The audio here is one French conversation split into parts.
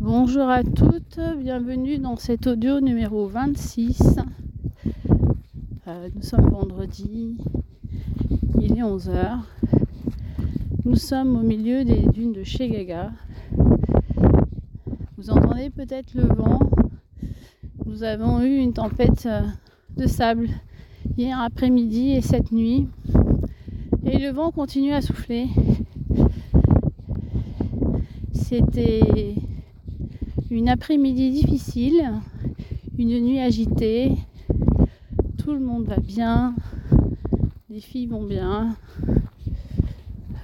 Bonjour à toutes, bienvenue dans cet audio numéro 26. Euh, nous sommes vendredi, il est 11h. Nous sommes au milieu des dunes de chez Gaga. Vous entendez peut-être le vent. Nous avons eu une tempête euh, de sable hier après-midi et cette nuit. Et le vent continue à souffler. C'était une après-midi difficile, une nuit agitée. Tout le monde va bien, les filles vont bien.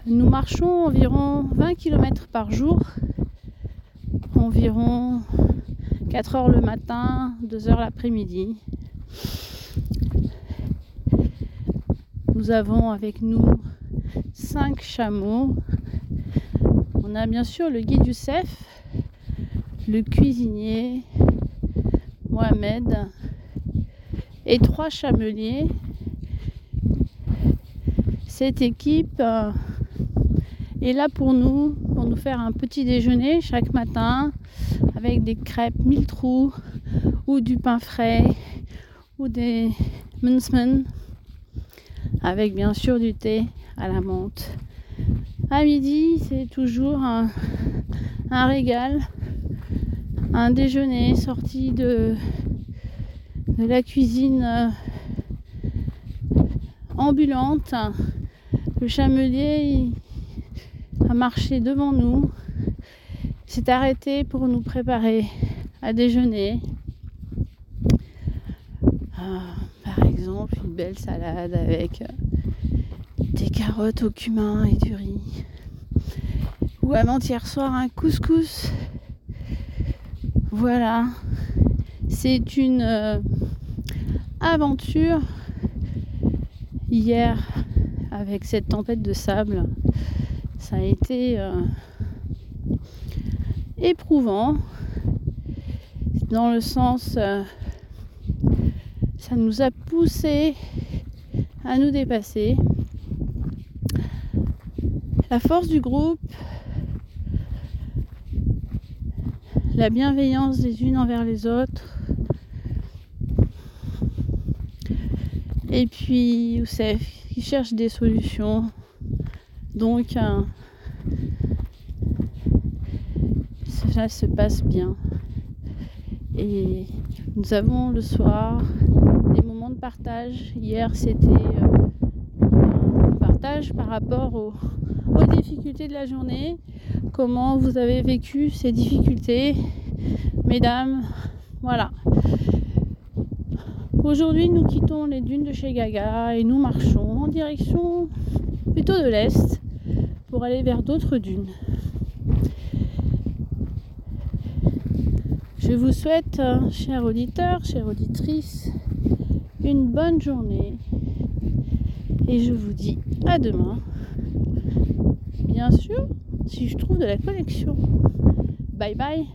Nous marchons environ 20 km par jour, environ 4 heures le matin, 2 heures l'après-midi. Nous avons avec nous 5 chameaux. On a bien sûr le guide Youssef, le cuisinier, Mohamed et trois chameliers. Cette équipe euh, est là pour nous, pour nous faire un petit déjeuner chaque matin avec des crêpes mille trous ou du pain frais ou des munsmen avec bien sûr du thé à la menthe. À midi, c'est toujours un, régal un déjeuner sorti de, de la cuisine euh, ambulante. Le chamelier a marché devant nous, s'est arrêté pour nous préparer à déjeuner. Ah, par exemple, une belle salade avec euh, des carottes au cumin et du riz. Ou avant-hier soir, un couscous voilà, c'est une euh, aventure hier avec cette tempête de sable. Ça a été euh, éprouvant dans le sens, euh, ça nous a poussé à nous dépasser. La force du groupe, la bienveillance des unes envers les autres. Et puis Youssef qui cherche des solutions. Donc euh, ça se passe bien. Et nous avons le soir des moments de partage. Hier c'était euh, un partage par rapport difficultés de la journée comment vous avez vécu ces difficultés, mesdames. Voilà. Aujourd'hui, nous quittons les dunes de chez Gaga et nous marchons en direction plutôt de l'est pour aller vers d'autres dunes. Je vous souhaite, chers auditeurs, chères auditrices, une bonne journée et je vous dis à demain. Bien sûr, si je trouve de la connexion. Bye bye